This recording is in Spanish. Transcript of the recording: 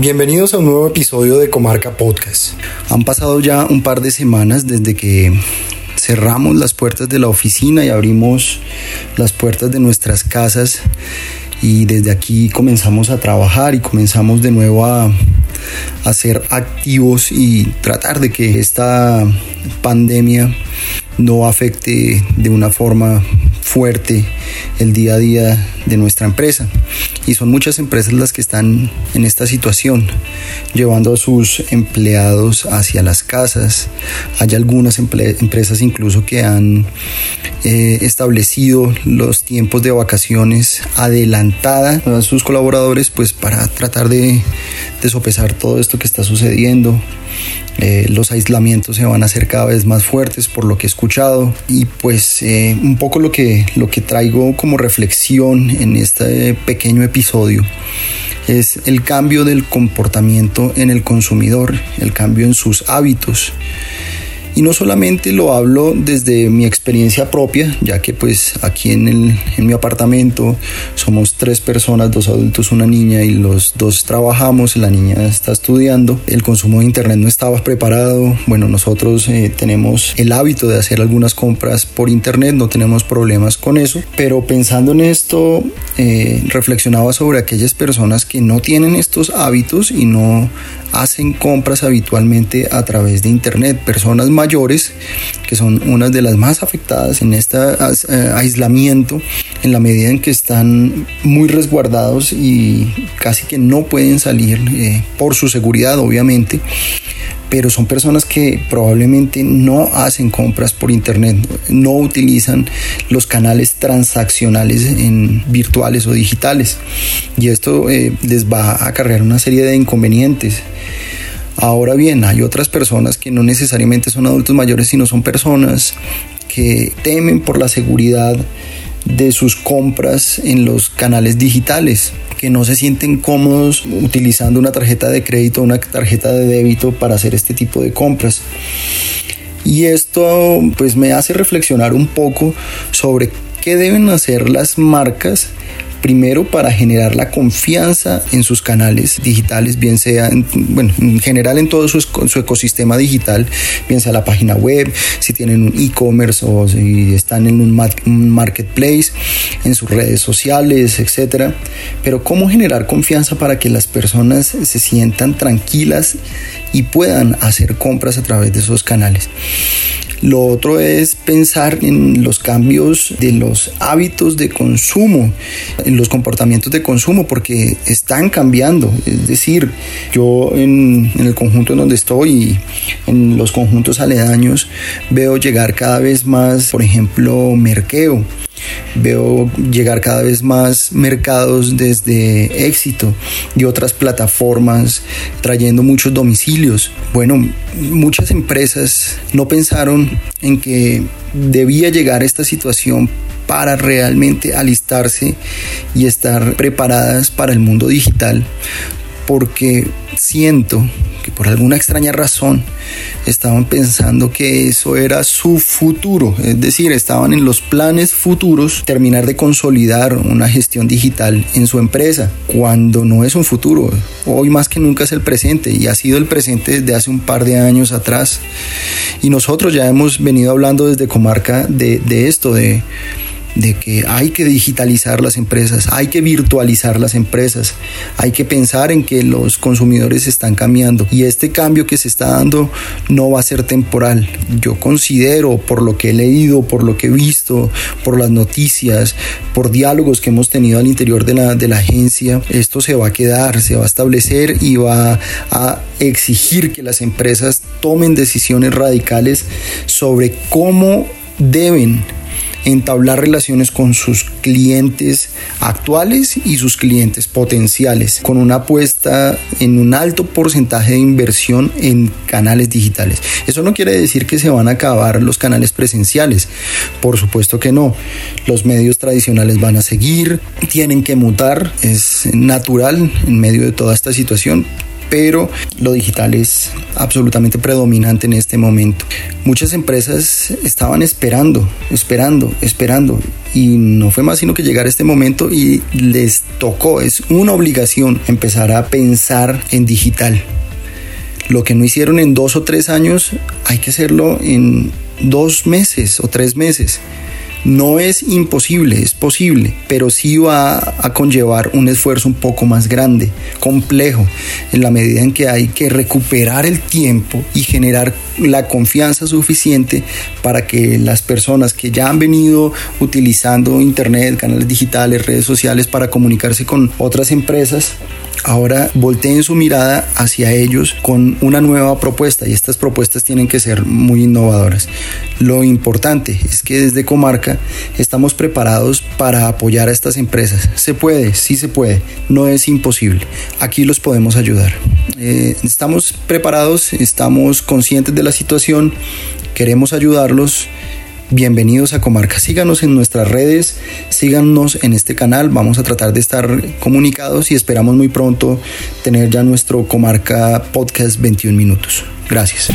Bienvenidos a un nuevo episodio de Comarca Podcast. Han pasado ya un par de semanas desde que cerramos las puertas de la oficina y abrimos las puertas de nuestras casas y desde aquí comenzamos a trabajar y comenzamos de nuevo a, a ser activos y tratar de que esta pandemia no afecte de una forma fuerte el día a día de nuestra empresa. Y son muchas empresas las que están en esta situación, llevando a sus empleados hacia las casas. Hay algunas empresas incluso que han eh, establecido los tiempos de vacaciones adelantada a sus colaboradores pues para tratar de, de sopesar todo esto que está sucediendo eh, los aislamientos se van a hacer cada vez más fuertes por lo que he escuchado y pues eh, un poco lo que, lo que traigo como reflexión en este pequeño episodio es el cambio del comportamiento en el consumidor, el cambio en sus hábitos. Y no solamente lo hablo desde mi experiencia propia, ya que pues aquí en, el, en mi apartamento somos tres personas, dos adultos, una niña y los dos trabajamos, la niña está estudiando, el consumo de internet no estaba preparado, bueno nosotros eh, tenemos el hábito de hacer algunas compras por internet, no tenemos problemas con eso, pero pensando en esto eh, reflexionaba sobre aquellas personas que no tienen estos hábitos y no hacen compras habitualmente a través de internet, personas mayores, que son unas de las más afectadas en este aislamiento, en la medida en que están muy resguardados y casi que no pueden salir eh, por su seguridad, obviamente pero son personas que probablemente no hacen compras por internet, no utilizan los canales transaccionales en virtuales o digitales y esto eh, les va a acarrear una serie de inconvenientes. Ahora bien, hay otras personas que no necesariamente son adultos mayores, sino son personas que temen por la seguridad de sus compras en los canales digitales, que no se sienten cómodos utilizando una tarjeta de crédito o una tarjeta de débito para hacer este tipo de compras. Y esto pues me hace reflexionar un poco sobre qué deben hacer las marcas Primero, para generar la confianza en sus canales digitales, bien sea, en, bueno, en general en todo su, su, ecosistema digital, bien sea la página web, si tienen un e-commerce o si están en un, un marketplace, en sus redes sociales, etcétera. Pero cómo generar confianza para que las personas se sientan tranquilas y puedan hacer compras a través de esos canales. Lo otro es pensar en los cambios de los hábitos de consumo, en los comportamientos de consumo, porque están cambiando. Es decir, yo en, el conjunto en donde estoy, en los conjuntos aledaños, veo llegar cada vez más, por ejemplo, merqueo Veo llegar cada vez más mercados desde éxito y otras plataformas trayendo muchos domicilios. Bueno, muchas empresas no pensaron en que debía llegar esta situación para realmente alistarse y estar preparadas para el mundo digital porque siento que por alguna extraña razón estaban pensando que eso era su futuro, es decir, estaban en los planes futuros terminar de consolidar una gestión digital en su empresa, cuando no es un futuro, hoy más que nunca es el presente y ha sido el presente desde hace un par de años atrás. Y nosotros ya hemos venido hablando desde comarca de, de esto, de de que hay que digitalizar las empresas, hay que virtualizar las empresas, hay que pensar en que los consumidores están cambiando y este cambio que se está dando no va a ser temporal. Yo considero, por lo que he leído, por lo que he visto, por las noticias, por diálogos que hemos tenido al interior de la, de la agencia, esto se va a quedar, se va a establecer y va a exigir que las empresas tomen decisiones radicales sobre cómo deben entablar relaciones con sus clientes actuales y sus clientes potenciales, con una apuesta en un alto porcentaje de inversión en canales digitales. Eso no quiere decir que se van a acabar los canales presenciales, por supuesto que no. Los medios tradicionales van a seguir, tienen que mutar, es natural en medio de toda esta situación pero lo digital es absolutamente predominante en este momento. Muchas empresas estaban esperando, esperando, esperando y no fue más sino que llegar a este momento y les tocó, es una obligación empezar a pensar en digital. Lo que no hicieron en dos o tres años, hay que hacerlo en dos meses o tres meses. No es imposible, es posible, pero sí va a conllevar un esfuerzo un poco más grande, complejo, en la medida en que hay que recuperar el tiempo y generar la confianza suficiente para que las personas que ya han venido utilizando Internet, canales digitales, redes sociales para comunicarse con otras empresas, ahora volteen su mirada hacia ellos con una nueva propuesta y estas propuestas tienen que ser muy innovadoras. Lo importante es que desde Comarca estamos preparados para apoyar a estas empresas. Se puede, sí se puede, no es imposible. Aquí los podemos ayudar. Eh, estamos preparados, estamos conscientes de la situación, queremos ayudarlos bienvenidos a Comarca. Síganos en nuestras redes, síganos en este canal. Vamos a tratar de estar comunicados y esperamos muy pronto tener ya nuestro Comarca Podcast 21 minutos. Gracias.